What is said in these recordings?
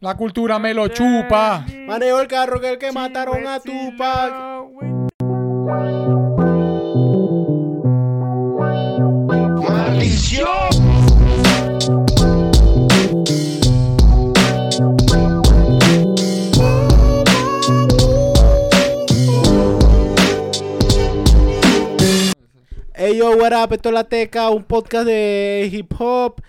La cultura me lo chupa. Manejo el carro que el que mataron a Tupac. Hey yo, what up, esto es La Teca, un podcast de hip hop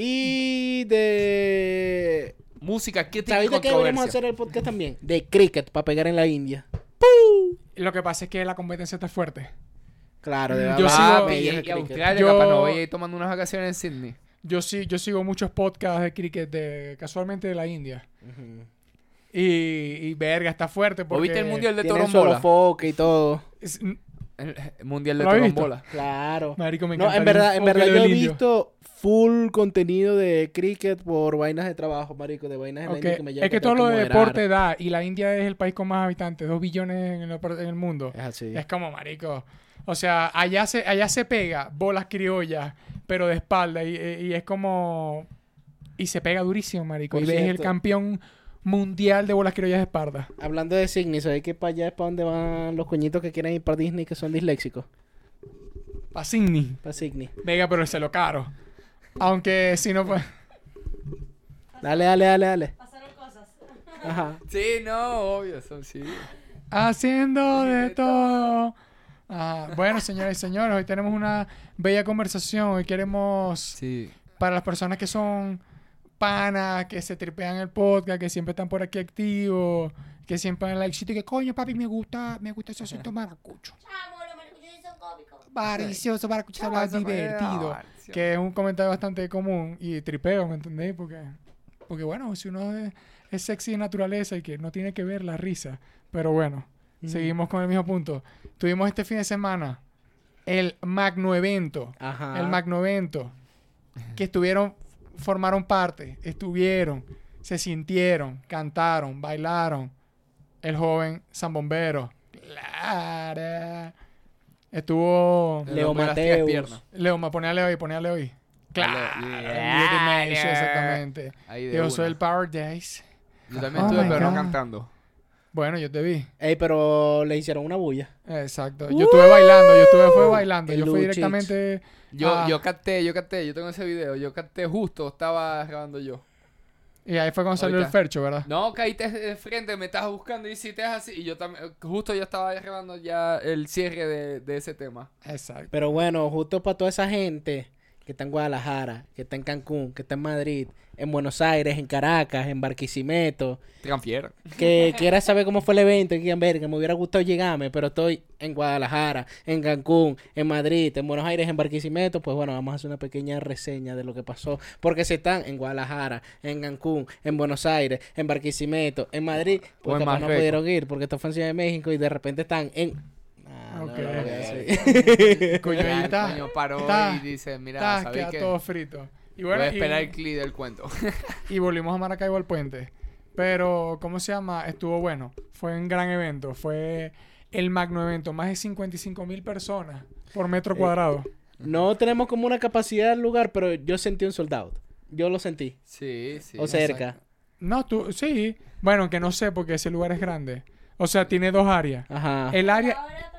y de... Música, ¿qué tipo de ¿Sabes de qué deberíamos hacer el podcast también? De cricket, para pegar en la India. Lo que pasa es que la competencia está fuerte. Claro, de yo verdad, sigo- Ah, bello y, y. Australia, Yo- capaz no voy a ir tomando unas vacaciones en Sydney. Yo sí, yo sigo muchos podcasts de cricket de casualmente de la India. Y, y verga, está fuerte porque ¿O viste el mundial de Torombola? foque y todo. es- El el mundial de. Torombola. Claro. Marico, me No, en verdad, en verdad yo he visto full contenido de cricket por vainas de trabajo, marico, de vainas en la Ok, India que me llevan Es que todo lo de deporte da, y la India es el país con más habitantes, dos billones en el, en el mundo. Es así. Es como, marico. O sea, allá se, allá se pega bolas criollas, pero de espalda, y, y es como... Y se pega durísimo, marico. Por y ves el cierto. campeón mundial de bolas criollas de espalda. Hablando de Sydney, ¿sabes que para allá es para donde van los coñitos que quieren ir para Disney que son disléxicos? Pa' Sydney. Para Sydney. Venga, pero se lo caro. Aunque si no, pues... Dale, dale, dale, dale. Pasaron cosas. Ajá. Sí, no, obvio, eso sí. Haciendo de todo. Ah, bueno, señores y señores, hoy tenemos una bella conversación. Hoy queremos, Sí. para las personas que son panas, que se tripean el podcast, que siempre están por aquí activos, que siempre en like, y que coño, papi, me gusta, me gusta ese acento maracucho. Chamo, los maracuchos son cómicos. Maricioso, maracucho, divertido. Que es un comentario bastante común y tripeo, ¿me entendéis? Porque, porque bueno, si uno es, es sexy de naturaleza y que no tiene que ver la risa. Pero bueno, seguimos con el mismo punto. Tuvimos este fin de semana el Magno Evento. Ajá. El Magno Evento. Que estuvieron, formaron parte, estuvieron, se sintieron, cantaron, bailaron. El joven Zambombero. Claro. Estuvo. Le Leo rompió las tres Mateus. piernas. Leo, ma- ponele hoy, ponele hoy. Claro. Claro. Beauty Nation, exactamente. Yo soy el Power Days. Yo también Oh estuve, my pero no cantando. Bueno, yo te vi. Ey, pero le hicieron una bulla. Exacto. Yo estuve bailando, yo estuve fue bailando. El Yo fui directamente. Yo, Ah. yo canté, yo canté, yo tengo ese video, yo canté justo, estaba grabando yo. Y ahí fue cuando salió el. Fercho, ¿verdad? No, caíste de frente, me estabas buscando y hiciste así. Y yo también, justo yo estaba grabando ya el cierre de, de ese tema. Exacto. Pero bueno, justo para toda esa gente que está en Guadalajara, que está en Cancún, que está en Madrid, en Buenos Aires, en Caracas, en Barquisimeto, Transfiera. que quiera saber cómo fue el evento y quieran ver, que me hubiera gustado llegarme, pero estoy en Guadalajara, en Cancún, en Madrid, en Buenos Aires, en Barquisimeto, pues bueno, vamos a hacer una pequeña reseña de lo que pasó, porque si están en Guadalajara, en Cancún, en Buenos Aires, en Barquisimeto, en Madrid, pues capaz no pudieron ir, porque esto fue en Ciudad de México y de repente están en... Ah, no, Ok. no lo voy a decir. Coño, ahí Ya, el está. coño paró está, y dice, mira, está, ¿sabéis queda qué? todo frito. Y Voy bueno, a y- esperar el clip del cuento. y volvimos a Maracaibo al puente. Pero, ¿cómo se llama? Estuvo bueno. Fue un gran evento. Fue el magno evento. Más de 55 mil personas por metro Eh, cuadrado. No tenemos como una capacidad del lugar, pero yo sentí un soldado. Yo lo sentí. Sí, sí. o cerca. No, tú, sí. Bueno, que no sé porque ese lugar es grande. O sea, tiene dos áreas. Ajá. El área, Ahora otra área.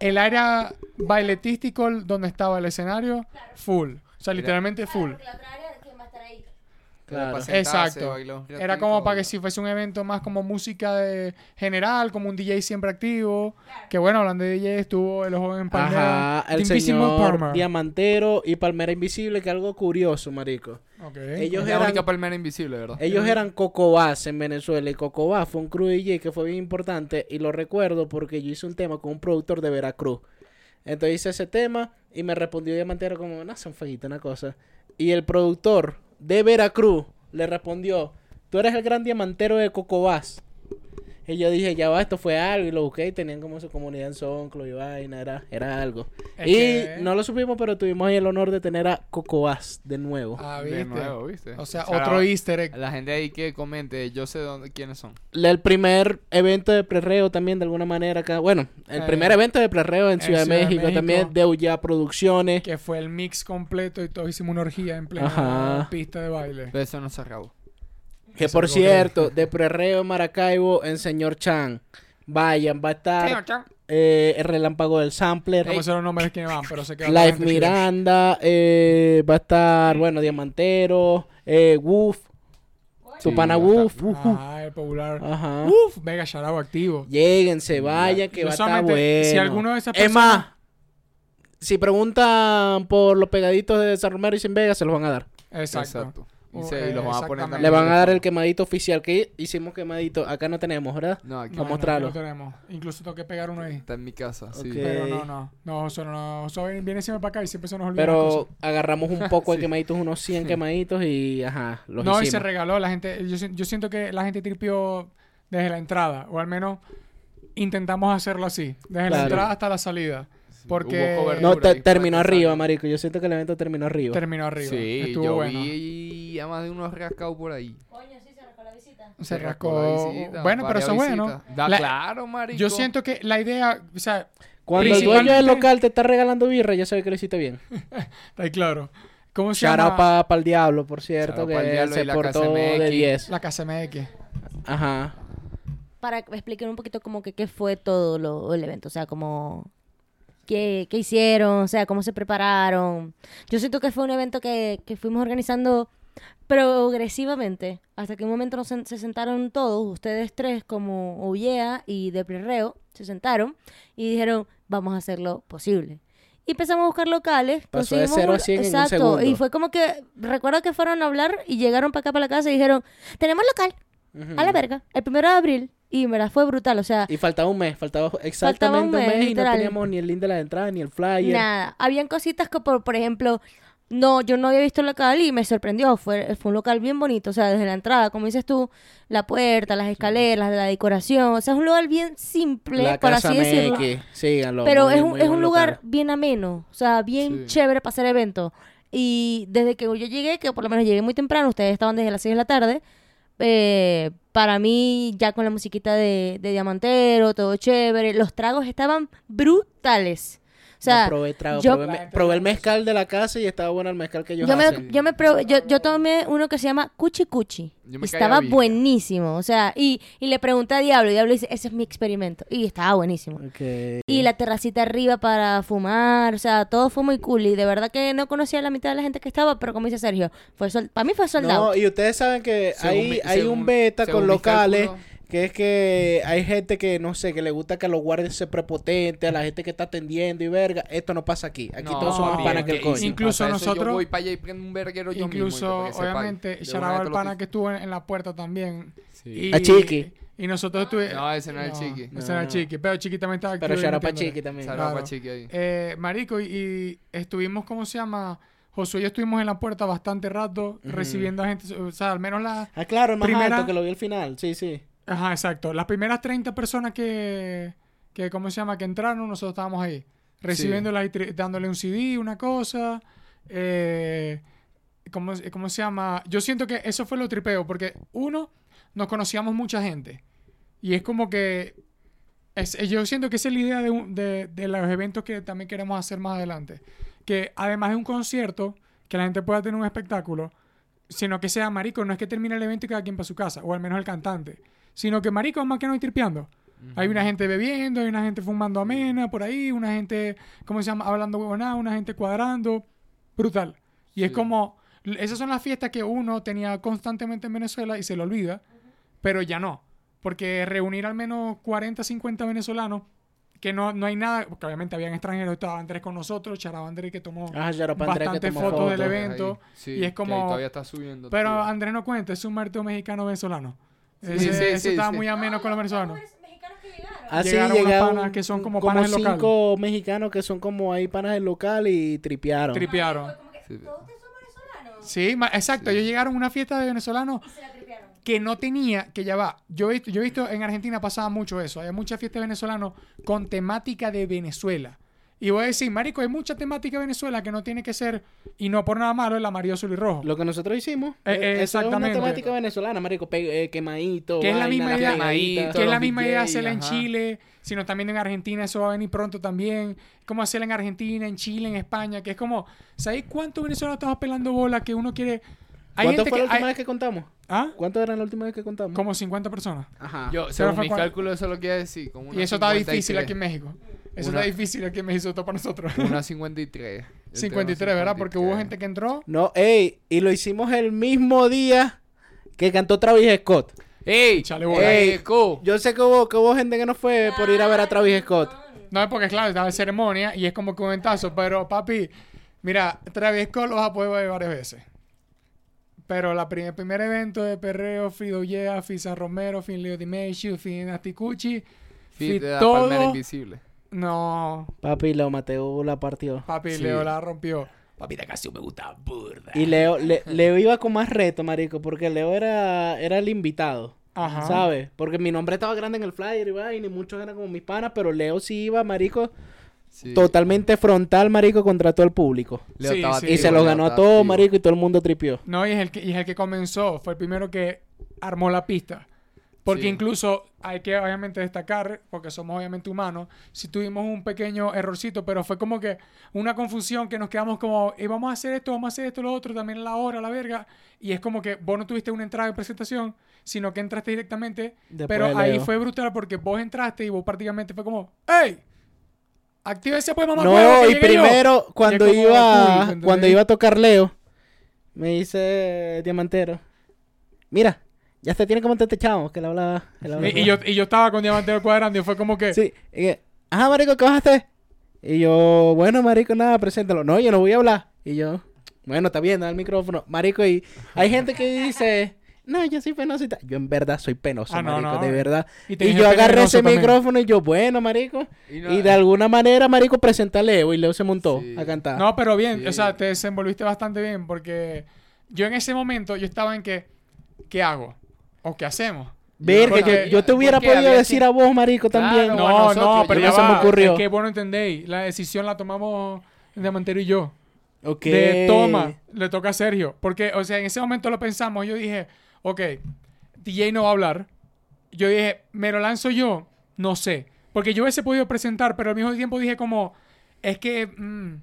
El área bailetístico donde estaba el escenario, full. O sea, literalmente full. porque la otra área, ¿quién va a estar ahí? Claro. Sentarse, Exacto. Era como para que si fuese un evento más como música de general, como un DJ siempre activo. Claro. Que bueno, hablando de DJ, estuvo el joven Palmera. Ajá, el señor Palmer. Diamantero y Palmera Invisible, que algo curioso, marico. Ok. Ellos Es la eran, única palmera invisible, ¿verdad? ellos eran Cocobás en Venezuela y Cocobás fue un crew DJ que fue bien importante y lo recuerdo porque yo hice un tema con un productor de Veracruz. Entonces hice ese tema y me respondió Diamantero como, no, son una cosa. Y el productor de Veracruz le respondió, tú eres el gran diamantero de Cocobás. Y yo dije, ya va, esto fue algo. Y lo busqué y tenían como su comunidad en Sonclo y vaina, era, era algo. Es y que- no lo supimos, pero tuvimos ahí el honor de tener a Cocoas de nuevo. Ah, De ¿viste? nuevo, ¿viste? O sea, otro easter egg. La gente ahí que comente, yo sé dónde, quiénes son. El primer evento de prerreo también, de alguna manera, acá. Bueno, el Eh, primer evento de prerreo en en Ciudad de Ciudad de México, México. también de Uya Producciones. Que fue el mix completo y todos hicimos una orgía en plena Ajá. pista de baile. Pero eso no se acabó. Que por es cierto, de prerreo en Maracaibo, en Señor Chan. Vayan, va a estar eh, el relámpago del sampler. No sé los nombres de quiénes van, pero sé que va Live. Miranda, eh, va a estar, bueno, Diamantero, eh, Woof, tu Sí, pana Woof. Ah, Woof, Woof. el popular. Ajá. Uf, Vega Sharao activo. Lléguense, vayan, que Yo va a estar bueno. si alguno de esas Es personas- más, si preguntan por los pegaditos de San Romero y Sin Vega, se los van a dar. Exacto. Y, se- y los van a poner también Le van a dar el quemadito oficial que hicimos quemadito. Acá no tenemos, ¿verdad? No, aquí No, no, mostrarlo. no tenemos. Incluso tengo que pegar uno ahí. está en mi casa. Sí. Ok. Pero no, no. No, eso no. Eso viene siempre para acá y siempre se nos olvida. Pero agarramos un poco de Sí. quemaditos, unos 100 quemaditos y ajá, los No, y se hicimos. regaló. La gente, yo, yo siento que la gente tripió desde la entrada. O al menos intentamos hacerlo así. Desde la Claro. entrada hasta la salida. Sí, Porque- hubo cobertura No, te- terminó arriba, marico. Yo siento que el evento terminó arriba. Terminó arriba. Sí, Estuvo yo bueno. vi a más de unos rascados por ahí. Coño, sí, se rascó la visita. Se la rascó. visita, Bueno, pero eso es bueno. Da La- claro, marico. Yo siento que la idea, o sea, Cuando el dueño del local te está regalando birra, ya sabes que lo hiciste bien. está ahí claro. ¿Cómo se llama? para el diablo, por cierto, que se la portó KCMX. de 10. La casa MX. Ajá. Para explicar un poquito como que qué fue todo lo, el evento, o sea, como qué, qué hicieron, o sea, cómo se prepararon. Yo siento que fue un evento que, que fuimos organizando progresivamente, hasta que un momento nos se sentaron todos, ustedes tres como Ullea y de Prerreo, se sentaron y dijeron, vamos a hacerlo posible. Y empezamos a buscar locales. Pasó de conseguimos cero a un- cien en un Exacto. segundo. Y fue como que, recuerdo que fueron a hablar y llegaron para acá, para la casa y dijeron, tenemos local. A la verga. El primero de abril. Y fue brutal. O sea, Y faltaba un mes, faltaba exactamente un mes, mes, y no teníamos ni el link de la entrada ni el flyer. nada. Habían cositas que, por, por ejemplo, no, yo no había visto el local y me sorprendió. Fue, fue un local bien bonito. O sea, desde la entrada, como dices tú, la puerta, las escaleras, la decoración. O sea, es un lugar bien simple, La por casa así decirlo. Síganlo. Pero muy- es un, muy es un lugar local. bien ameno, o sea, bien Sí. chévere para hacer eventos. Y desde que yo llegué, que por lo menos llegué muy temprano, ustedes estaban desde las 6 de la tarde, eh, para mí ya con la musiquita de, de Diamantero, todo chévere, los tragos estaban brutales. O sea, Yo probé trago, yo- probé, me- probé el mezcal de la casa y estaba bueno el mezcal que ellos yo me, hacen. yo me probé- yo, yo tomé uno que se llama Cuchi Cuchi. Yo Y estaba buenísimo. O sea, y, y le pregunté a Diablo, y Diablo dice, ese es mi experimento. Y estaba buenísimo. Y la terracita arriba para fumar, o sea, todo fue muy cool. Y de verdad que no conocía a la mitad de la gente que estaba, pero como dice Sergio, fue sol- para mí fue soldado. No, y ustedes saben que Según hay, mi- hay según- un beta con locales que es que hay gente que, no sé, que le gusta que los guardias se prepotentes, a la gente que está atendiendo y verga. Esto no pasa aquí. Aquí No, todos somos bien, panas que el coño. Incluso nosotros- Yo voy para allá y prendo un verguero yo mismo, Incluso, obviamente, te lo pana que estuvo en, en la puerta también. Sí. A Chiqui. Y nosotros estuvimos... No, ese no es el Chiqui. Ese No, era el no. Chiqui. Pero Chiqui también estaba Pero out pa' metiéndole. Chiqui también. Saludos Claro. Chiqui ahí. Eh, marico, y, y estuvimos, ¿cómo se llama? Josué y yo estuvimos en la puerta bastante rato recibiendo a gente. O sea, al menos la... Ah, claro, el más Primera- alto que lo vi al final. Sí, sí. Ajá, exacto. Las primeras 30 personas que, que ¿cómo se llama? Que entraron, nosotros estábamos ahí. Recibiéndolas y tri- dándole un CD, una cosa. Eh, ¿cómo, cómo se llama? Yo siento que eso fue lo tripeo, porque uno, nos conocíamos mucha gente. Y es como que... es- yo siento que esa es la idea de, un- de, de los eventos que también queremos hacer más adelante. Que además de un concierto, que la gente pueda tener un espectáculo, sino que sea marico, no es que termine el evento y cada quien para su casa, o al menos el cantante, sino que marico es más que no ir tripeando. Hay una gente bebiendo, hay una gente fumando amena por ahí, una gente, ¿cómo se llama? Hablando huevonada, una gente cuadrando. Brutal. Y es como, esas son las fiestas que uno tenía constantemente en Venezuela y se lo olvida, pero ya no. Porque reunir al menos 40, 50 venezolanos, que no, no hay nada, porque obviamente habían extranjeros, estaba Andrés con nosotros, Charaba Andrés que tomó Ah, shout out pa' Andrés que Bastante tomó fotos del fotos. evento. Sí, y es que como- ahí todavía está subiendo. Pero tío. Andrés no cuenta, es un muerto mexicano venezolano. Sí, Ese, sí, ese sí, estaba sí. muy ameno con los venezolanos. llegaron. Así Llegaron unos llegaron panas que son como como panas del local. cinco mexicanos que son como ahí panas del local y tripearon. Tripearon. Sí. ¿Todos ustedes son venezolanos? Sí, ma- exacto. Ellos llegaron a una fiesta de venezolanos que no tenía, que ya va. Yo he visto, yo he visto en Argentina pasaba mucho eso. Hay muchas fiestas venezolanas con temática de Venezuela. Y voy a decir, marico, hay mucha temática de Venezuela que no tiene que ser, y no por nada malo, el amarillo, azul y rojo. Lo que nosotros hicimos. Eh, eh, eh, exactamente. Es una temática venezolana, marico. eh, quemadito. Que es la misma idea- que es la misma idea hacerla en ajá. Chile, sino también en Argentina, eso va a venir pronto también. Como hacerla en Argentina, en Chile, en España, que es como, ¿sabéis cuántos venezolanos estamos pelando bola que uno quiere... Hay ¿Cuánto gente fue que... la última hay- vez que contamos? ¿Ah? ¿Cuánto era la última vez que contamos? Como 50 personas. Ajá. Yo, según mis cálculos, eso lo quiere decir. Como Y eso está 53. difícil aquí en México. Eso Una- está difícil aquí en todo para nosotros. Una 53. Yo tengo 53, ¿verdad? Porque hubo 53. gente que entró. No, ey, y lo hicimos el mismo día que cantó Travis Scott. ¡Ey! Échale bola. ¡Ey! Yo sé que hubo, que hubo gente que no fue por ir a ver a Travis Scott. No es porque, claro, estaba en ceremonia y es como que un ventazo. Pero, papi, mira, Travis Scott lo vas a poder ver varias veces. Pero la prim- el primer evento de Perreo, Fido Yea, Fisa Romero, Fin Leo Dimeshu, Fin Asticucci, Fit todo. palmera invisible. No, Papi, Leo Mateo la partió. papi, Sí. Leo la rompió. Papi, esta canción me gusta burda. Y Leo, Le- Leo iba con más reto, marico, porque Leo era, era el invitado. Ajá. ¿Sabes? Porque mi nombre estaba grande en el flyer y vaina, y muchos eran como mis panas, pero Leo sí iba, marico, Sí. totalmente frontal, marico, contra todo el público. Leo Sí, estaba sí. y se lo ganó a activo. marico, y todo el mundo tripió. No, y es, el que, y es el que comenzó. Fue el primero que armó la pista. Porque Sí. incluso hay que obviamente destacar, porque somos obviamente humanos, si tuvimos un pequeño errorcito, pero fue como que una confusión que nos quedamos como, "Eh, vamos a hacer esto, vamos a hacer esto, lo otro, también la hora, la verga. Y es como que vos no tuviste una entrada de presentación, sino que entraste directamente. Después pero ahí fue brutal porque vos entraste y vos prácticamente fue como, ¡Ey! Actívese pues, mamá. No, huevo, y llegué yo". primero, cuando iba, cuando iba a tocar Leo, me dice Diamantero, mira, ya se tiene que montar este chavo, que le habla... que le habla- Y, y yo, y yo estaba con Diamantero cuadrando y fue como que... Sí, y que, ajá, marico, ¿qué vas a hacer? Y yo, bueno, marico, nada, preséntalo. No, yo no voy a hablar. Y yo, bueno, está bien, da el micrófono. Marico, y hay gente que dice, no, yo soy penoso y tal. Yo en verdad soy penoso, Ah, no, marico, no. de verdad. Y yo agarré ese también. micrófono y yo, bueno, marico. Y no- Y de alguna manera, marico, presenté a Leo y Leo se montó Sí. a cantar. No, pero bien, Sí. o sea, te desenvolviste bastante bien porque yo en ese momento yo estaba en que, ¿qué hago? ¿O qué hacemos? Ver que porque- yo, yo te hubiera podido decir a vos, marico, también. Claro, No, no, pero ya no se me ocurrió. Es que vos no entendéis. La decisión la tomamos Diamantero y yo. Ok. De toma, le toca a Sergio. Porque, o sea, en ese momento lo pensamos. Yo dije, ok, DJ no va a hablar. Yo dije, ¿me lo lanzo yo? No sé. Porque yo hubiese podido presentar, pero al mismo tiempo dije como, es que mm,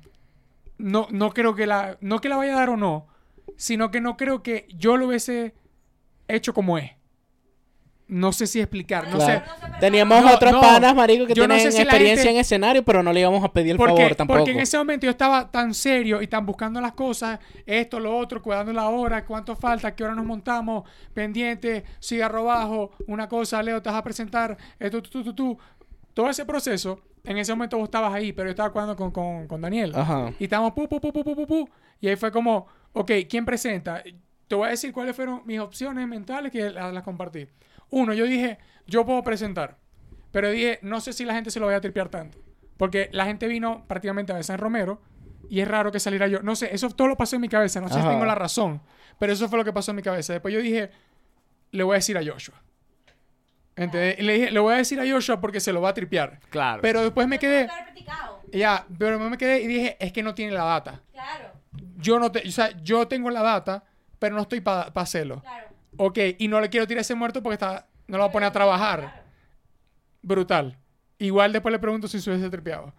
no, no creo que la, no que la vaya a dar o no, sino que no creo que yo lo hubiese hecho como es. No sé si explicar, no Claro. sé. Teníamos No, otros no. panas, marico, que no tienen sé si la experiencia gente- en escenario, pero no le íbamos a pedir el Porque, favor tampoco. porque en ese momento yo estaba tan serio y tan buscando las cosas, esto, lo otro, cuidando la hora, cuánto falta, qué hora nos montamos, pendiente, cigarro bajo, una cosa, Leo, te vas a presentar, esto, tú, tú, tú, tú. Todo ese proceso, en ese momento vos estabas ahí, pero yo estaba jugando con, con, con Daniel. Ajá. Y estábamos pu, pu, pu, pu, pu, pu, pu. Y ahí fue como, ok, ¿quién presenta? Te voy a decir cuáles fueron mis opciones mentales que las, las compartí. Uno, yo dije, yo puedo presentar. Pero dije, no sé si la gente se lo vaya a tripear tanto. Porque la gente vino prácticamente a ver San Romero. Y es raro que saliera yo. No sé, eso todo lo pasó en mi cabeza. No sé si tengo la razón. Pero eso fue lo que pasó en mi cabeza. Después yo dije, le voy a decir a Joshua. ¿Entendés? Y le dije, le voy a decir a Joshua porque se lo va a tripear. Claro. Pero después me quedé, ya, pero me quedé y dije, es que no tiene la data Claro, yo no te, o sea, yo tengo la data, pero no estoy para hacerlo. claro. Ok, y no le quiero tirar ese muerto porque está, no lo va a poner a trabajar. Brutal. Igual después le pregunto si se hubiese tripeado.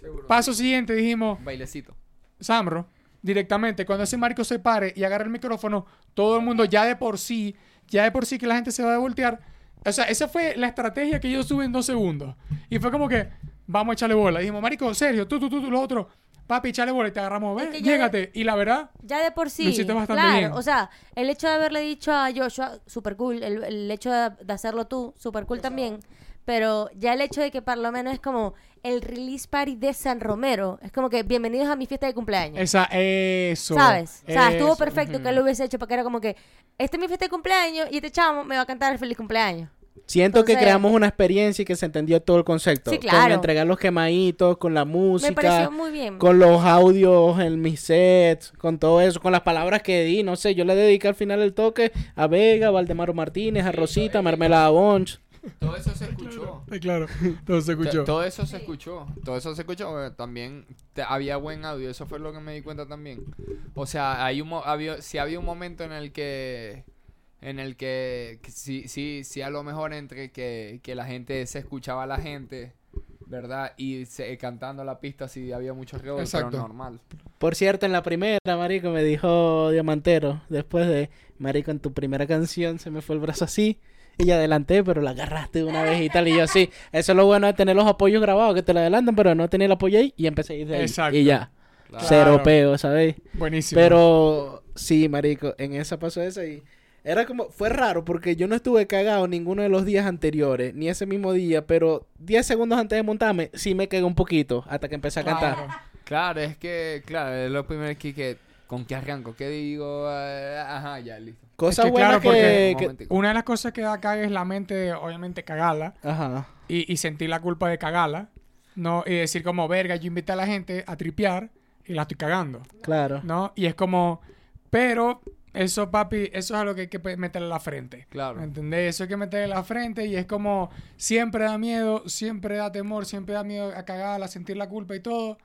Seguro. Paso siguiente, dijimos, Bailecito. Samro, directamente, cuando ese marco se pare y agarre el micrófono, todo el mundo ya de por sí, ya de por sí que la gente se va a voltear. O sea, esa fue la estrategia que yo tuve en dos segundos. Y fue como que, vamos a echarle bola. dijimos, marico, serio, tú, tú, tú, tú, lo otro. Papi, y te agarramos, Es ven, que ya- llégate. Y la verdad, Ya de por sí. Lo hiciste bastante claro, bien. o sea, el hecho de haberle dicho a Joshua, super cool. El, el hecho de, de hacerlo tú, super cool también. Pero ya el hecho de que por lo menos es como el release party de San Romero. Es como que bienvenidos a mi fiesta de cumpleaños. esa, eso. ¿Sabes? O sea, estuvo perfecto que él lo hubiese hecho porque era como que, este es mi fiesta de cumpleaños y este chamo me va a cantar el feliz cumpleaños. Siento que creamos una experiencia y que se entendió todo el concepto. Sí, Con claro. entregar los quemaditos, con la Me música, pareció muy bien. con los audios en mis sets, con todo eso, con las palabras que di, no sé, yo le dediqué al final el toque a Vega, Valdemaro Martínez, a Rosita, Mermelada Bonch. Todo eso se escuchó. Sí, claro. Todo se escuchó. Todo eso se escuchó. Todo eso se escuchó. eh, También te- había buen audio. Eso fue lo que me di cuenta también. O sea, hay un mo- había, si había un momento en el que. En el que, que sí, sí, sí, a lo mejor entre que, que la gente se escuchaba a la gente, ¿verdad? Y se, cantando la pista, sí había mucho ruido, pero normal. Por cierto, en la primera, Marico, me dijo Diamantero, después de, Marico, en tu primera canción se me fue el brazo así. Y ya adelanté, pero la agarraste de una vez y tal. Y yo así, eso es lo bueno de tener los apoyos grabados, que te lo adelantan, pero no tenía el apoyo ahí y empecé a ir de ahí. Exacto. Y ya, Claro. cero peo, ¿sabéis? Buenísimo. Pero sí, marico, en esa pasó esa y era como fue raro porque yo no estuve cagado ninguno de los días anteriores, ni ese mismo día, pero 10 segundos antes de montarme sí me cagué un poquito hasta que empecé a cantar. Claro. Claro, es que, claro, es lo primero que, que ¿con qué arranco? ¿Qué digo? Eh, ajá, ya, listo. Cosa Es que buena claro, porque- que, Un que- momentico. Una de las cosas que da caga es la mente, de, obviamente, cagarla ajá. y, y sentir la culpa de cagarla. ¿no? Y decir como, verga, yo invité a la gente a tripear y la estoy cagando. Claro. ¿No? Y es como, pero eso, papi, eso es algo que hay que meterle a la frente. Claro. ¿Me entendés? Eso hay que meterle a la frente y es como, siempre da miedo, siempre da temor, siempre da miedo a cagarla, a sentir la culpa y todo,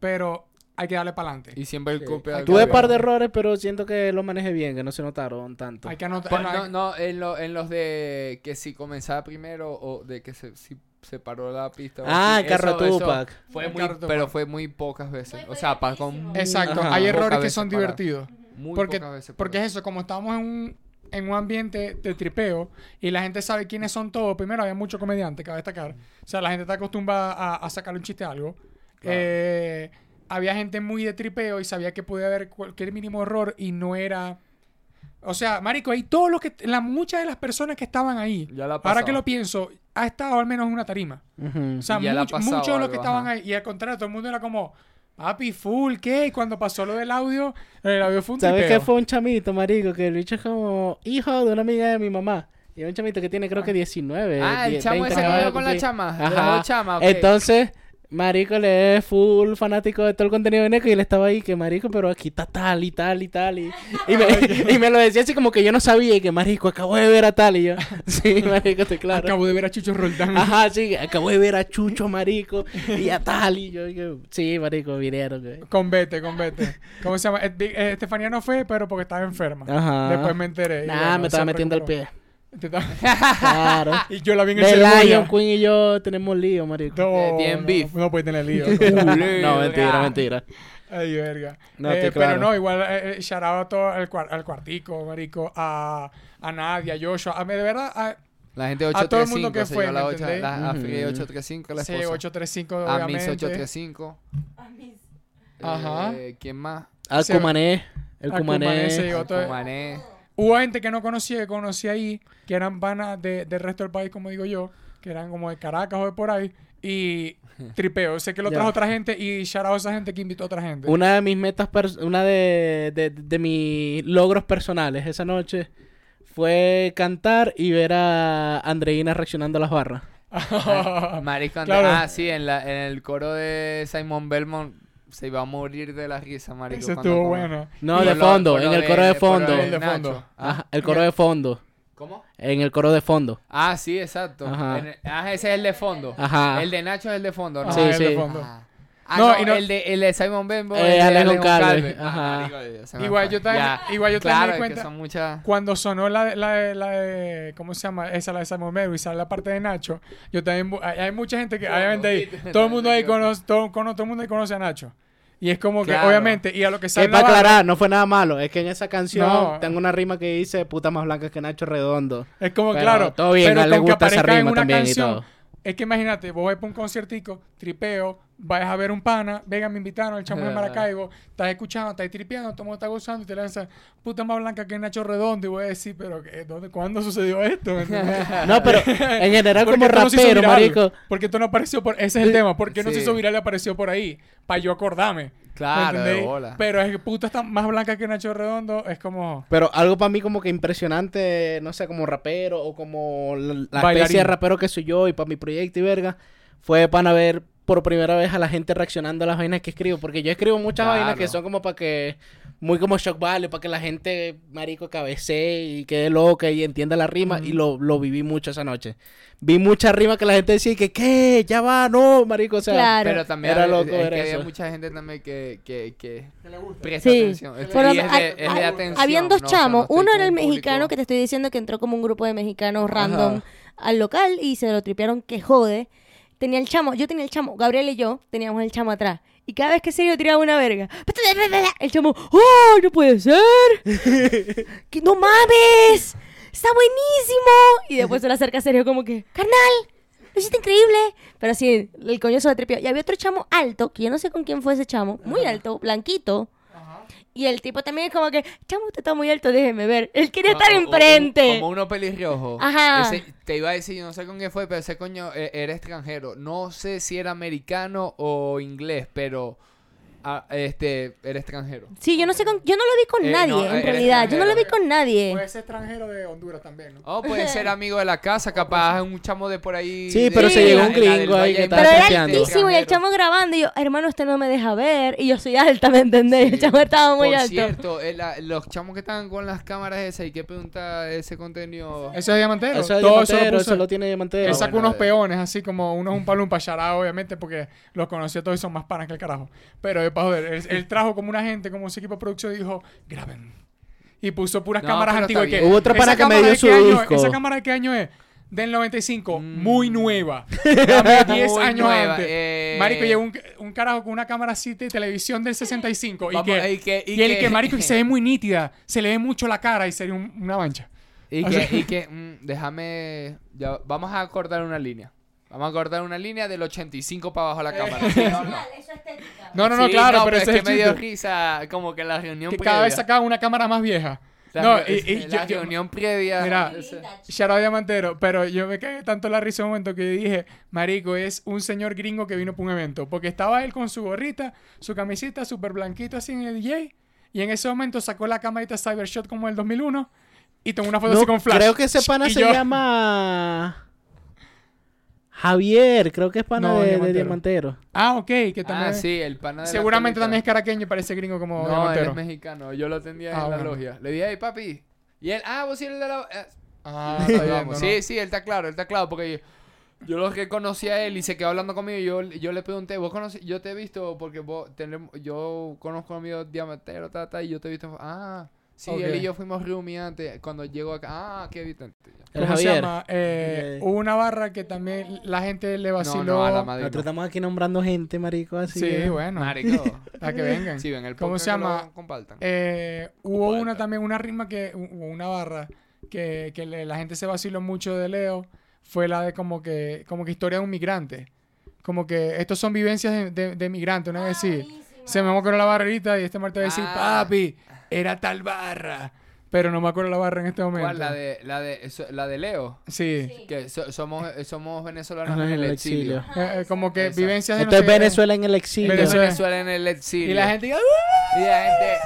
pero hay que darle para adelante. Y siempre el Sí. que Tuve un par de errores, pero siento que lo manejé bien, que no se notaron tanto. Hay que anotar. Pues, no, no, hay- no, en, lo- en los de que si comenzaba primero o de que se, si se paró la pista. o Ah, el carro Tupac. Fue El muy, carro Tupac. pero fue muy pocas veces. O sea, para con Exacto, Ajá. hay errores que son para- divertidos. Muy Porque, pocas veces porque es eso, como estábamos en un, en un ambiente de tripeo y la gente sabe quiénes son todos, primero había muchos comediantes, cabe destacar. O sea, la gente está acostumbrada a, a sacarle un chiste a algo. Claro. Eh, había gente muy de tripeo y sabía que podía haber cualquier mínimo error y no era... O sea, marico, hay todos los que... La, muchas de las personas que estaban ahí, Ya la ha ahora que lo pienso, ha estado al menos en una tarima. O sea, mucho- muchos de los que estaban ajá. ahí. Y al contrario, todo el mundo era como, papi, full, ¿qué? Cuando pasó lo del audio, el audio fue un ¿Sabes qué fue un chamito, marico? Que el bicho es como hijo de una amiga de mi mamá. Y es un chamito que tiene creo que 19. Ah, el 10, chamo 20 ese que con la chama. Ajá. las dos chamas, ok. Entonces, marico le es full fanático de todo el contenido de Neko y él estaba ahí que marico, pero aquí está tal y tal y tal y, y, me, y me lo decía así como que yo no sabía y que marico, acabo de ver a tal y yo, sí, marico, estoy claro. Acabo de ver a Chucho Roldán. Ajá, sí, acabo de ver a Chucho, marico, y a tal y yo, sí, marico, vinieron. Con Vete, con Vete. ¿Cómo se llama? Eh, eh, Estefanía no fue, pero porque estaba enferma. Ajá. Después me enteré. Nah, bueno, me estaba metiendo el pie. Claro. y yo la vi en el The celular. Lion Queen y yo tenemos lío, marico. No, Eh, no, beef. No puede tener lío. no, no. mentira, mentira. Ay, verga. No, Eh, Pero claro. no, igual, eh, eh, shout out a todo el, cuar- al cuartico, marico, a, a Nadia, a Joshua, a, de verdad, a, La gente a todo el mundo 835. que fue, la ¿me ocho- entendés? la- A Ujú. Free 835, la sí, esposa. 835, A Miss obviamente. 835. Ajá. Eh, ¿Quién más? Al Sí, Cumané. El al Cumané. Sí. Otro- Cumané. Hubo gente que no conocía, que conocí ahí, que eran vanas de, del resto del país, como digo yo, que eran como de Caracas o de por ahí, y tripeo. Sé que lo trajo otra gente y shout out a esa gente que invitó a otra gente. Una de mis metas, una de, de, de mis logros personales esa noche fue cantar y ver a Andreina reaccionando a las barras. Marico André- Claro. Ah, sí, en, la, en el coro de Simon Belmont se iba a morir de la risa, marico. Ese cuando- estuvo cuando- bueno. No, de fondo, en el coro de fondo. El fondo. Ah, Ajá, el coro de fondo. ¿Cómo? En el coro de fondo. Ah, sí, exacto. Ajá. En el- ah, ese es el de fondo. Ajá. El de Nacho es el de fondo, ¿no? Ajá, Sí, el de sí. fondo. Ah, Ah, No, no, y no- El, de, el de Simon Bembo. Eh, el de Alejo Calve, Calve. ajá. Ah, marico, Igual yo también- igual yo también me di cuenta- que son muchas... Cuando sonó la de, la la de- ¿cómo se llama? Esa, la de Simon Mero y sale la parte de Nacho. Yo también, hay, hay mucha gente que, obviamente, ahí, todo el mundo ahí conoce, todo, cono- todo el mundo ahí conoce a Nacho. Y es como que, obviamente, y a lo que sale para la barra- aclarar, no fue nada malo. Es que en esa canción No. tengo una rima que dice puta más blanca que Nacho Redondo. Es como, Pero claro. todo bien, pero a él le gusta esa rima también y canción, todo. Es que imagínate, vos vas para un conciertico, tripeo, vayas a ver un pana, venga, me invitaron, el chamo de. Maracaibo, estás escuchando, estás tripeando, todo el mundo está gozando y te lanzan puta más blanca que Nacho Redondo y voy a decir, pero ¿qué? ¿Dónde, ¿cuándo sucedió esto? No, pero en general ¿Por qué como no rapero, marico. Porque esto no apareció por... Ese es el tema. ¿Por qué no se Sí. hizo viral y apareció por ahí? Para yo acordarme. ¿me Claro, de bola. Pero es que puta está más blanca que Nacho Redondo. Es como... Pero algo para mí como que impresionante, no sé, como rapero o como la, especie de rapero que soy yo y para mi proyecto y verga, fue para ver por primera vez a la gente reaccionando a las vainas que escribo. Porque yo escribo muchas Claro. vainas que son como para que, muy como shock value, para que la gente, marico, cabecee y quede loca y entienda la rima. Y lo, lo viví mucho esa noche. Vi muchas rimas que la gente decía que, ¿qué? Ya va, no, marico, o sea. Claro. Pero también Era había- loco es ver que había mucha gente también que, que, que le gusta. presta Sí. atención. Es- es de, es de atención. habían dos ¿no? O sea, no chamos. Uno era el mexicano que te estoy diciendo que entró como un grupo de mexicanos random al local y se lo tripearon que jode. Tenía el chamo, yo tenía el chamo, Gabriel y yo teníamos el chamo atrás. Y cada vez que Sergio tiraba una verga, el chamo, ¡oh, no puede ser! ¡Que no mames! ¡Está buenísimo! Y después se le acerca a Sergio como que, carnal, lo hiciste increíble. Pero así, el coño se lo tripeó. Y había otro chamo alto, que yo no sé con quién fue ese chamo, muy alto, blanquito. Y el tipo también es como que, chamo, usted está muy alto, déjeme ver. Él quería estar o- o- enfrente. Como uno pelirrojo. Ajá. Ese- te iba a decir, yo no sé con quién fue, pero ese coño eh, era extranjero. No sé si era americano o inglés, pero ah, este era extranjero. Sí, yo no sé con, yo no lo vi con Eh, nadie, no, en realidad. Yo no lo vi con nadie. Puede ser extranjero de Honduras también, ¿no? Oh, puede ser amigo de la casa, capaz es un chamo de por ahí. Sí, de- pero se llegó un gringo ahí que estaba Pero era altísimo y el chamo grabando y yo, hermano, usted no me deja ver. Y yo soy alta, ¿me entendés? Sí. El chamo estaba muy Por alto. cierto, eh, la- los chamos que estaban con las cámaras esas, ¿y qué pregunta ese contenido? Eso es diamantero. Eso es Todo eso lo diamantero, puso- eso lo tiene diamantero. Él sacó bueno, unos de- peones, así como unos un palo, un pachará, obviamente, porque los conoció todos y son más panas que el carajo. Pero, él, él trajo como una gente, como su equipo de producción y dijo, graben. Y puso puras No, cámaras antiguas. bien. Hubo otro ¿esa pana que me dio su disco. ¿Esa cámara de qué año es? Del 95, Mm. muy nueva. Dame 10 Muy años nueva, antes. eh. Marico, llegó un, un carajo con una cámara así de televisión del 65. Y que, y que- y y el que- que, marico, y se ve muy nítida. Se le ve mucho la cara y sería un- una mancha. Y O que, sea- y que mm, déjame. ya, vamos a cortar una línea. Vamos a cortar una línea del 85 para abajo la cámara. Sí, no, no. No, Sí, claro, pero, es que es me dio risa como que la reunión Que previa. cada vez sacaba una cámara más vieja. La, no, y, y la yo- yo- reunión previa. Mira, out Diamantero, pero yo me cagué tanto la risa en un momento que dije, marico, es un señor gringo que vino para un evento. Porque estaba él con su gorrita, su camisita súper blanquito así en el DJ. Y en ese momento sacó la camarita Cybershot como el 2001 y tomó una foto No, así con flash. Creo que ese pana Y se yo- llama Javier, creo que es pana No, de, de Diamantero. Ah, ok, que también... Ah, sí, el pana de seguramente también es caraqueño y parece gringo como No, él Diamantero. es mexicano. Yo lo atendía Ah, en la logia. Le dije, hey, papi. Y él, ah, vos sí eres de la. eh, Ah, bien, vamos. ¿no? Sí, sí, él está claro, él está claro, porque yo, yo lo reconocí a él y se quedó hablando conmigo y yo, yo le pregunté, ¿vos conoces? Yo te he visto porque vos tenemos, yo conozco a mi amigo Diamantero, ta, ta, y yo te he visto, ah, sí, él y yo fuimos roomie antes, cuando llegó acá, ah, qué. El ¿Cómo se llama? Eh, Ok. hubo una barra que también la gente le vaciló. No, no, a la madre. Nosotros estamos aquí nombrando gente, marico, así. Sí, ¿eh? bueno. Marico. Para que vengan. Sí, ven el ¿Cómo se llama? compartan. Eh, hubo Compartan. una también, una rima que, una barra que, que le- la gente se vaciló mucho de Leo, fue la de como que, como que historia de un migrante. Como que estos son vivencias de, de, de migrante, una vez sí. Se me acuerdo la barrerita y este Marta va a decir, Ah. papi, era tal barra. Pero no me acuerdo la barra en este momento. ¿Cuál? La de, la de, eso- la de Leo. Sí. Que so- somos, somos venezolanos Ajá, en el exilio. Eh, eh, como que Esa. vivencias de no Esto es sé qué. Venezuela en el exilio. Venezuela. Venezuela en el exilio. Y la gente diga, Y la gente.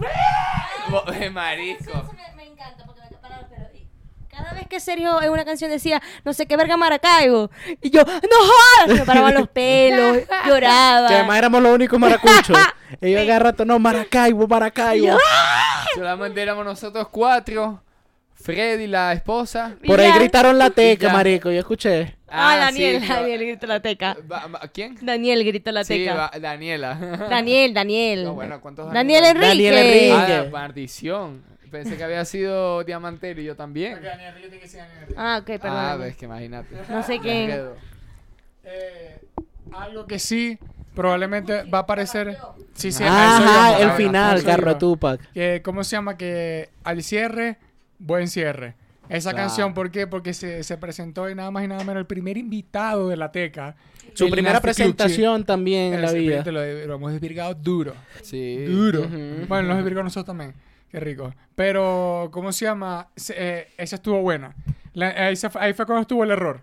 Eh, Marico. Me, me encanta porque me para- pero y- cada vez que Sergio en una canción decía no sé qué verga Maracaibo y yo no jodas me paraban los pelos lloraba Que además éramos los únicos maracuchos. Ellos cada rato, no, Maracaibo, Maracaibo. Solamente éramos nosotros cuatro. Freddy, la esposa. Por ahí gritaron la teca, marico, yo escuché. ah, Daniel sí, Daniel gritó la teca va- va- ¿Quién? Daniel gritó la Sí, teca va- Daniela. Daniel Daniel No, bueno, ¿cuántos Daniel Daniel? Enrique, Daniel Enrique. Ah, maldición. Pensé que había sido Diamantero y yo también. ah ok perdón Ah, ves que imagínate. No sé quién. Eh, algo que sí, probablemente va a aparecer. Sí, sí, Ajá, iba, el final, Carro. Tupac. Que, ¿Cómo se llama? Que al cierre, buen cierre. Esa Claro. canción, ¿por qué? Porque se, se presentó y nada más y nada menos el primer invitado de la Teca. Su primera presentación también en la vida. Lo, lo hemos desvirgado duro. Sí. Duro. Bueno, los desvirgamos nosotros también. Qué rico. Pero, ¿cómo se llama? Se- eh, esa estuvo buena. La- ahí, se fue- ahí fue cuando estuvo el error.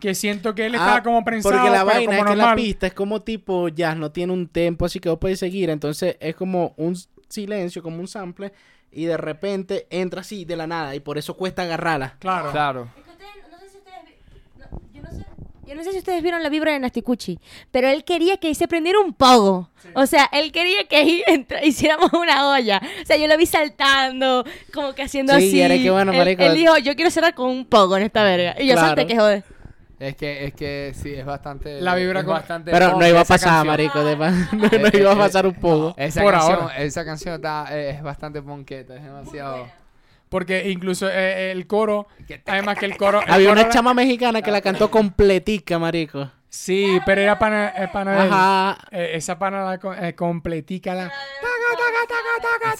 Que siento que él Ah, estaba como prensado, Porque la vaina es que la pista es como tipo jazz, no tiene un tempo así que vos podés seguir. Entonces es como un silencio, como un sample. Y de repente entra así de la nada. Y por eso cuesta agarrarla. Claro. Claro. Es que ustedes- no sé si ustedes vi- no, yo, no sé, yo no sé si ustedes vieron la vibra de Nasticuchi, pero él quería que se prendiera un pogo. O sea, él quería que ahí entra- hiciéramos una olla. O sea, yo lo vi saltando, como que haciendo Sí, así. era que bueno, él, marico. él dijo, yo quiero cerrar con un pogo en esta verga. Y yo Claro. salté que joder. Es que, es que sí, es bastante. La vibra es con- bastante Pero no iba a pasar, canción. marico. de pa- no, no iba a pasar un poco. Esa Por canción, ahora. esa canción está, es bastante ponqueta, es demasiado. Porque incluso eh, el coro, además que el coro... el Había coro una era- chama mexicana que la cantó completica, marico. Sí, pero era pana, eh, pana de él. Ajá. Eh, esa pana la eh, completica la...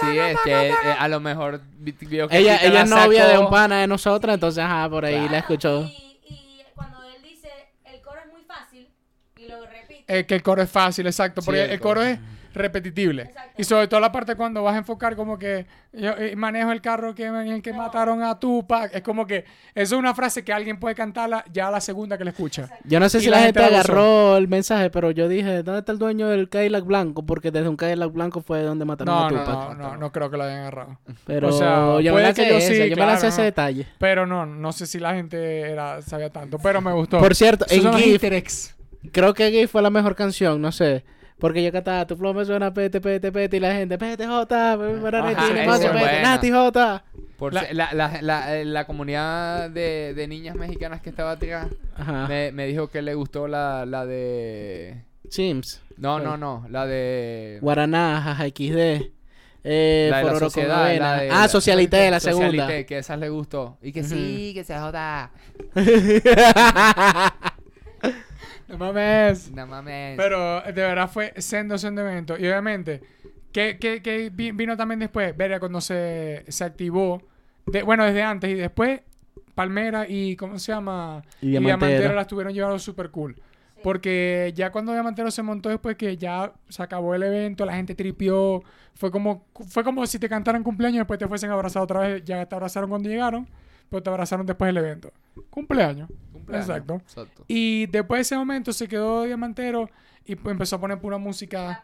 Sí, es que eh, a lo mejor vi- vio que Ella, ella la es novia de un pana de nosotros, entonces, ajá, por ahí la escuchó. Y, y cuando él dice, el coro es muy fácil, y lo repite. Eh, que el coro es fácil, exacto. Sí, Porque el el coro coro. es repetitible. Exacto. Y sobre todo la parte cuando vas a enfocar como que yo eh, manejo el carro que en el que mataron a Tupac. Es como que eso es una frase que alguien puede cantarla ya a la segunda que la escucha. Yo no sé Y si la la, gente la agarró el mensaje, pero yo dije, ¿dónde está el dueño del Cadillac Blanco? Porque desde un Cadillac Blanco fue donde mataron No, a no, Tupac. no, no, no creo que lo hayan agarrado. Pero O sea, yo me puede lancé que yo sí, yo me ese no. detalle. Pero no, no sé si la gente era, sabía tanto. Pero me gustó. Por cierto, Esos en creo que GIF fue la mejor canción, no sé. Porque yo cantaba, tu flow me suena pete, pete, pete, y la gente, pete, jota, pete, para Ajá, Nati, jota. Por La- la, la, la, eh, la comunidad de, de niñas mexicanas que estaba atrás me, me dijo que le gustó la, la de. Sims, No, no, no. La de. Guaraná, jaja, XD. Eh, La de la sociedad. la de- ah, la- Socialité, la segunda. Socialité, que esa le gustó. Y que sí, que se joda. No mames. No mames. Pero de verdad fue sendo, sendo evento. Y obviamente, ¿qué, qué, qué vi- vino también después? Verga, cuando se, se activó. de- bueno, desde antes y después, Palmera y, ¿cómo se llama? Y Diamantero. la estuvieron llevando súper cool. Porque ya cuando Diamantero se montó después que ya se acabó el evento, la gente tripió. Fue como, fue como si te cantaran cumpleaños y después te fuesen a abrazar otra vez. Ya te abrazaron cuando llegaron, pero te abrazaron después del evento. Cumpleaños. Cumpleaños. Exacto. Exacto. Y después de ese momento se quedó Diamantero y pues empezó a poner pura música.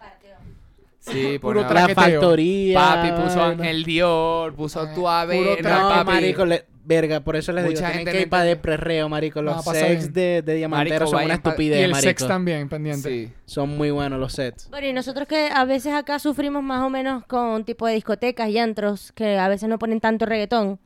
Sí, Puro La traqueteo. factoría. Papi puso. Ángel Dior, puso tu ave. puro No, marico, le- verga, por eso les Mucha digo, tienen que ir para de prerreo, marico. Los bien. de, de Diamantero Marico, son una estupidez, y el marico. sex también, pendiente. Sí. Son muy buenos los sets. Bueno, y nosotros que a veces acá sufrimos más o menos con un tipo de discotecas y antros que a veces no ponen tanto reggaetón.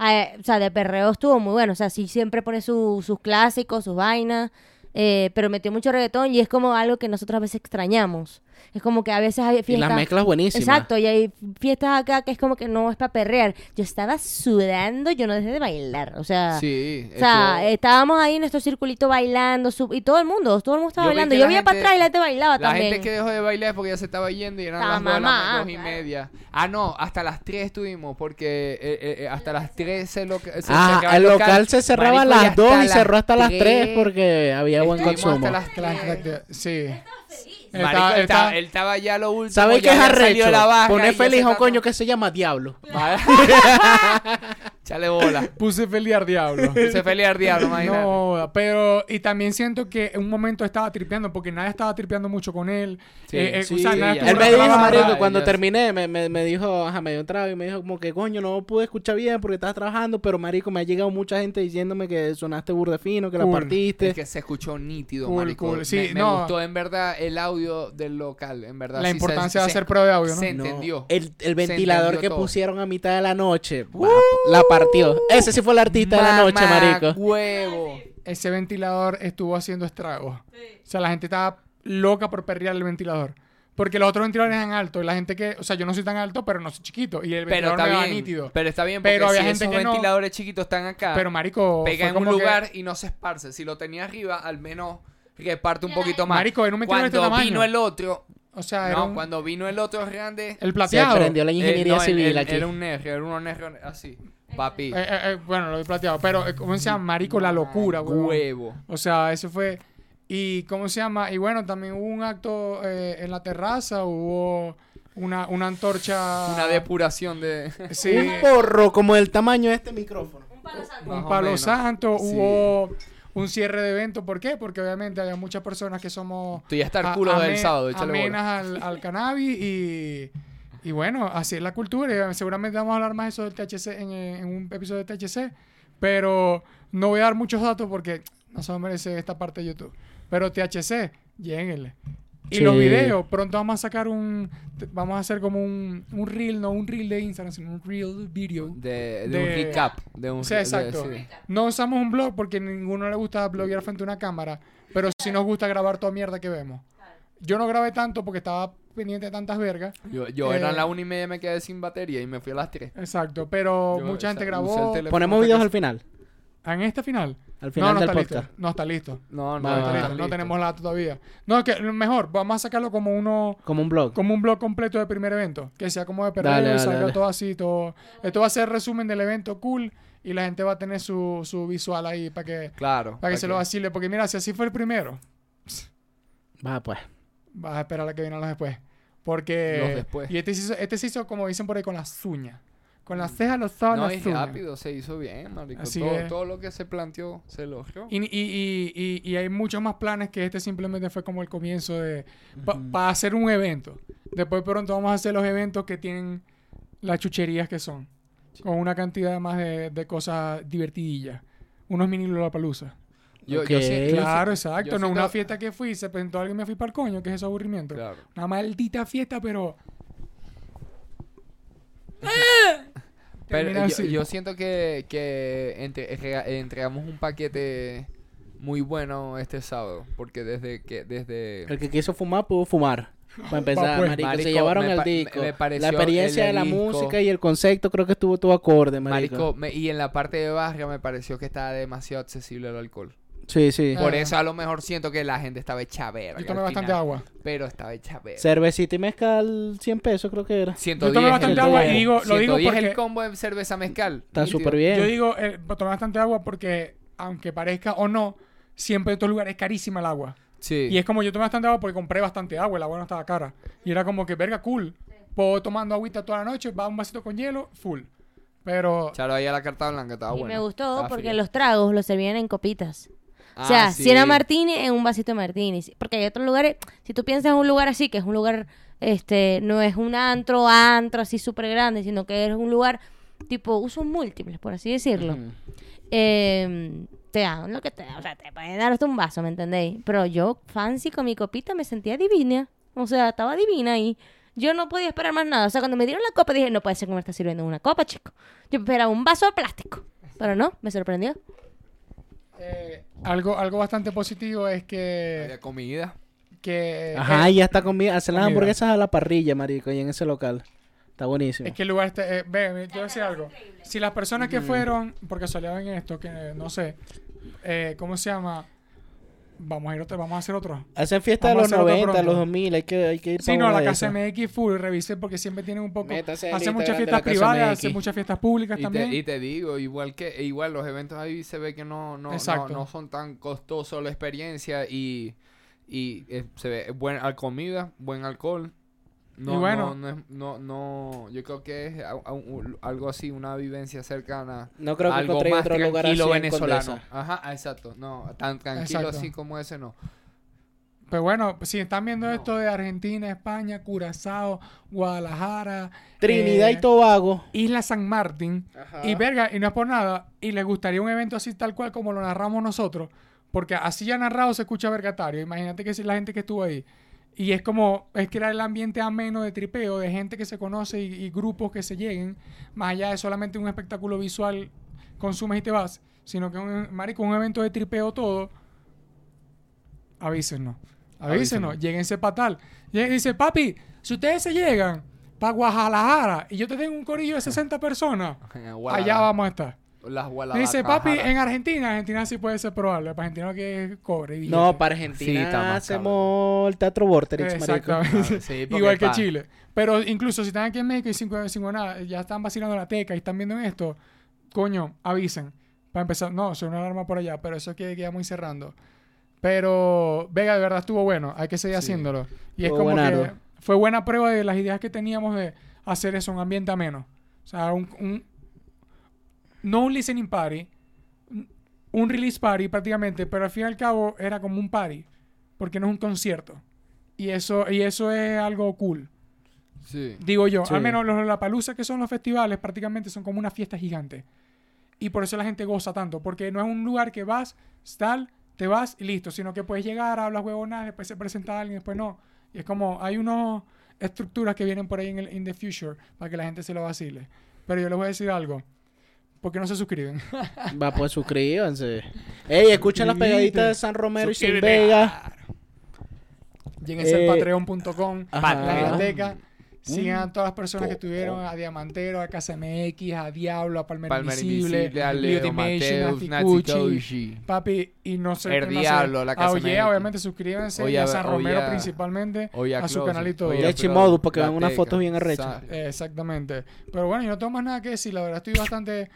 Eh, o sea, de perreo estuvo muy bueno. O sea, sí siempre pone su- sus clásicos, sus vainas. eh, pero metió mucho reggaetón y es como algo que nosotros a veces extrañamos. Es como que a veces hay Y fiestas... las mezclas buenísimas. Exacto, y hay fiestas acá que es como que no es para perrear. Yo estaba sudando, yo no dejé de bailar. O sea, Sí. o sea, estábamos ahí en nuestro circulito bailando sub- y todo el mundo, todo el mundo estaba Yo bailando. Yo la veía para atrás y la gente bailaba La también. gente que dejó de bailar es porque ya se estaba yendo y eran Estaba las la mamá, ma- dos y claro. media. Ah, no, hasta las 3 estuvimos porque eh, eh, eh, hasta las 3 se, lo, se Ah, cerraba el local se cerraba a y las 2 y cerró hasta las 3 tres. porque había buen consumo. hasta las Que la- 3. que- sí. Él Marico, estaba- él, estaba, estaba- él estaba ya lo último. ¿Sabes qué ya es había salido arrecho? la barra Poner y ya feliz se a un estaba- coño que se llama Diablo. Chale bola. Puse feliz al diablo. Se pelea al diablo, imagínate. No, pero y también siento que en un momento estaba tripeando porque nadie estaba tripeando mucho con él. Sí, Eh, eh, sí, o sea, sí, nadie ya. estuvo Él me dijo, marico, cuando ya- terminé, me, me, me dijo, ajá, me dio un trago y me dijo como que, coño, no pude escuchar bien porque estás trabajando, pero marico, me ha llegado mucha gente diciéndome que sonaste burde fino, que la Cool. partiste. Es que se escuchó nítido, Cool, marico. cool. Sí, me, me no. gustó en verdad el audio del local, en verdad. La sí se- importancia de se- hacer prueba de audio, ¿no? se No, entendió. el, el ventilador entendió que todo. pusieron a mitad de la noche, guapo, la partió. Ese sí fue el artista de la noche, marico. huevo. Ese ventilador estuvo haciendo estragos. O sea, la gente estaba loca por perrear el ventilador. Porque los otros ventiladores eran altos. Y la gente que... O sea, yo no soy tan alto, pero no soy chiquito. Y el Pero ventilador está bien. nítido. Pero está bien porque Pero había si gente esos que no- ventiladores chiquitos están acá, Pero, marico... pega fue en un que- lugar y no se esparce. Si lo tenía arriba, al menos reparte un poquito más. Marico, era un este Cuando tamaño. vino el otro, O sea, era no, un- cuando vino el otro grande, el Se plateado. prendió la eh, ingeniería no, civil el- aquí. Era un negro, era uno negro así. Papi. Eh, eh, bueno, lo he plateado. Pero, ¿cómo se llama? Marico, la locura, weón. Huevo. O sea, eso fue. Y, ¿cómo se llama? Y bueno, también hubo un acto eh, en la terraza, hubo una, una antorcha. Una depuración de. Sí, Un porro como el tamaño de este micrófono. Más un palo menos. santo, Sí. Un cierre de evento. ¿Por qué? Porque obviamente había muchas personas que somos. Estoy hasta el a- culo del sábado, amenas al, al cannabis y. Y bueno, así es la cultura. Y seguramente vamos a hablar más de eso del THC en, eh, en un episodio de THC. Pero no voy a dar muchos datos porque no se merece esta parte de YouTube. Pero THC, lléguenle. Y Sí. los videos, pronto vamos a sacar un. Vamos a hacer como un, un reel, no un reel de Instagram, sino un reel video. De, de, De- un recap. De un Sí, de- exacto. sí. No usamos un blog porque a ninguno le gusta bloguear frente a una cámara, pero sí nos gusta grabar toda mierda que vemos. Yo no grabé tanto porque estaba pendiente de tantas vergas. Yo, yo Eh, era la una y media me quedé sin batería y me fui a las tres. Exacto, pero Yo, mucha gente grabó. Ponemos videos al final. ¿En este final? Al final no, no del está podcast. listo. No está listo. No, no, No, está listo. no tenemos la data todavía. No, que mejor, vamos a sacarlo como uno Como un blog. como un blog completo de primer evento, que sea como de Dale, dale, salga dale. todo así, todo. Esto va a ser resumen del evento cool y la gente va a tener su, su visual ahí para que Claro. para que se lo vacile, porque mira, si así fue el primero, Va, pues. vas a esperar a que vienen los después. Porque. Los después. Y este se, hizo, este se hizo, como dicen por ahí, con las uñas. Con las cejas, los ojos, No, las uñas. rápido, se hizo bien, marico. Así todo, es. todo lo que se planteó se logró. Y, y, y, y, y hay muchos más planes que este simplemente fue como el comienzo de. Para hacer un evento. Después pronto vamos a hacer los eventos que tienen las chucherías que son. Con una cantidad más de, de cosas divertidillas. Unos mini Lollapalooza. Yo, Ok. yo sí- yo Claro, exacto. yo no, una fiesta que fui, se presentó alguien y me fui para el coño, que es ese aburrimiento. Claro. Una maldita fiesta, pero. Pero yo, yo siento que, que entre- rega- entregamos un paquete muy bueno este sábado. Porque desde que. Desde. El que quiso fumar pudo fumar. Para empezar, pues. marico, se Marico, llevaron me el disco. me pareció la experiencia de la disco. música y el concepto creo que estuvo todo acorde, marico. Marico, me- y en la parte de barrio me pareció que estaba demasiado accesible el alcohol. Sí, sí. Ah. Por eso a lo mejor siento que la gente estaba hecha verga. Yo tomé al bastante final, agua. Pero estaba hecha verga. Cervecita y mezcal, 100 pesos creo que era. 110 tomé bastante el agua y digo- lo digo 110 el porque- combo de cerveza mezcal. Está súper bien. Yo digo, eh, tomé bastante agua porque, aunque parezca o no, siempre en estos lugares es carísima el agua. Sí. Y es como yo tomé bastante agua porque compré bastante agua, el agua no estaba cara. Y era como que, verga, cool. Puedo tomando agüita toda la noche, va un vasito con hielo, full. Pero, Charo ahí a la carta blanca, estaba y bueno. me gustó Estaba porque fría. los tragos los servían en copitas. Ah, o sea, sí. si era martini, en un vasito de martini. Porque hay otros lugares, si tú piensas en un lugar así, que es un lugar, este, no es un antro, antro así súper grande, sino que es un lugar tipo usos múltiples, por así decirlo. Eh, te dan lo que te dan, o sea, te pueden dar hasta un vaso, ¿me entendéis? Pero yo, fancy con mi copita, me sentía divina. O sea, estaba divina ahí. Yo no podía esperar más nada. O sea, cuando me dieron la copa dije, no puede ser que me está sirviendo una copa, chico. Yo esperaba un vaso de plástico. Pero no, me sorprendió. Eh, algo, algo bastante positivo es que... Había comida. que Ajá, eh, y ya está comida. Hacen las hamburguesas a la parrilla, marico, y en ese local. Está buenísimo. Es que el lugar este, eh, ve, yo voy a decir algo. Si las personas que fueron, porque salían en esto, que eh, no sé, eh, ¿cómo se llama? Vamos a ir otra, vamos a hacer otro. Hacen fiesta de Vamos los a hacer otro 90, pronto. los 2000, hay que, hay que ir Sí, pa' no, la de casa. MX full, revisé porque siempre tienen un poco. Métase Hacen muchas de fiestas privadas, hacen muchas fiestas públicas Y te, también. y te digo, igual que e igual los eventos ahí se ve que no, no, no son tan costosos la experiencia y, y eh, se ve buena comida, buen alcohol. No, Y bueno. no, no, es- no, no, yo creo que es a- a un- algo así, una vivencia cercana. No creo que algo encontré más otro lugar así en venezolano. Condesa. Ajá, exacto. No, tan tranquilo Exacto. así como ese no. Pero bueno, si están viendo No. esto de Argentina, España, Curazao, Guadalajara, Trinidad eh, y Tobago. Isla San Martín, y verga, y no es por nada, y les gustaría un evento así tal cual como lo narramos nosotros, porque así ya narrado se escucha vergatario. Imagínate que si la gente que estuvo ahí. Y es como, es crear el ambiente ameno de tripeo, de gente que se conoce y, y grupos que se lleguen, más allá de solamente un espectáculo visual, consumes y te vas, sino que un, marico, un evento de tripeo todo, avísenos, avísenos, Avísenos. lléguense para tal. Y dice, papi, si ustedes se llegan para Guadalajara y yo te tengo un corillo de 60 personas, allá vamos a estar. Las Me dice, papi, en Argentina, Argentina sí puede ser probable. Para Argentina que es cobre. y No, para Sí, Argentina está más hacemos el Teatro Vorterix. Exactamente. Sí, Igual que pa- Chile. Pero incluso si están aquí en México y sin, sin nada, ya están vacilando la teca y están viendo esto, coño, avisen. Para empezar, no, soy una alarma por allá, pero eso que queda muy cerrando. Pero Vega de verdad estuvo bueno, hay que seguir Sí. haciéndolo. Y es Fue como que buenardo. fue buena prueba de las ideas que teníamos de hacer eso, un ambiente ameno. O sea, un, un- no un listening party, un- release party prácticamente, pero al fin y al cabo era como un party, porque no es un concierto. Y eso, y eso es algo cool. Sí. Digo yo, Sí. al menos los La Palusa que son los festivales prácticamente son como una fiesta gigante. Y por eso la gente goza tanto, porque no es un lugar que vas, tal, te vas y listo, sino que puedes llegar, hablas huevonadas, después se presenta alguien, después no. Y es como, hay unas estructuras que vienen por ahí en el in the future para que la gente se lo vacile. Pero yo les voy a decir algo. ¿Por qué no se suscriben? Va, pues suscríbanse. Ey, escuchen las pegaditas de San Romero y Sin. Vega. Lléguense Eh, al patreon.com, ajá. la biblioteca. Sigan a todas las personas que Punto estuvieron, a Diamantero, a Casa MX, a Diablo, a Palmer, Palmer Invisible, Invisible, a Leo Dimension, a Mateus, papi, y no sé El Diablo, sé. la A Casa Oye, MX. obviamente suscríbanse, Oye, y a a- San oye, Romero a- principalmente, Oye, a su canal y todo. oye, Y a Chimodu, para que la vean unas fotos bien arrechas. Eh, Exactamente. Pero bueno, yo no tengo más nada que decir. La verdad, estoy bastante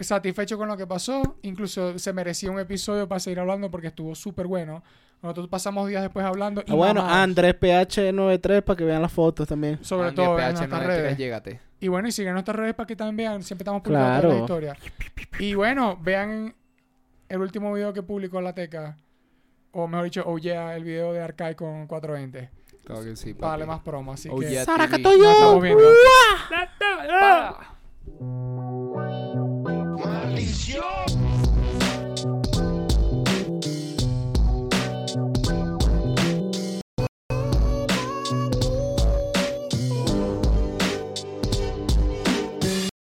satisfecho con lo que pasó. Incluso se merecía un episodio para seguir hablando porque estuvo súper bueno. Nosotros pasamos días después hablando. Y Ah, bueno. Andrés PH93 para que vean las fotos también. Sobre Andrés todo en PH nuestras 93, redes. llégate. Y bueno, y sigan nuestras redes para que también vean. Siempre estamos publicando Claro. la historia. Y bueno, vean el último video que publicó la Teca. O mejor dicho, oh yeah, el video de Arcai con 420. Claro que sí, Para darle más promo. Así Oh que yeah, Sara TV. nos estamos viendo. Para.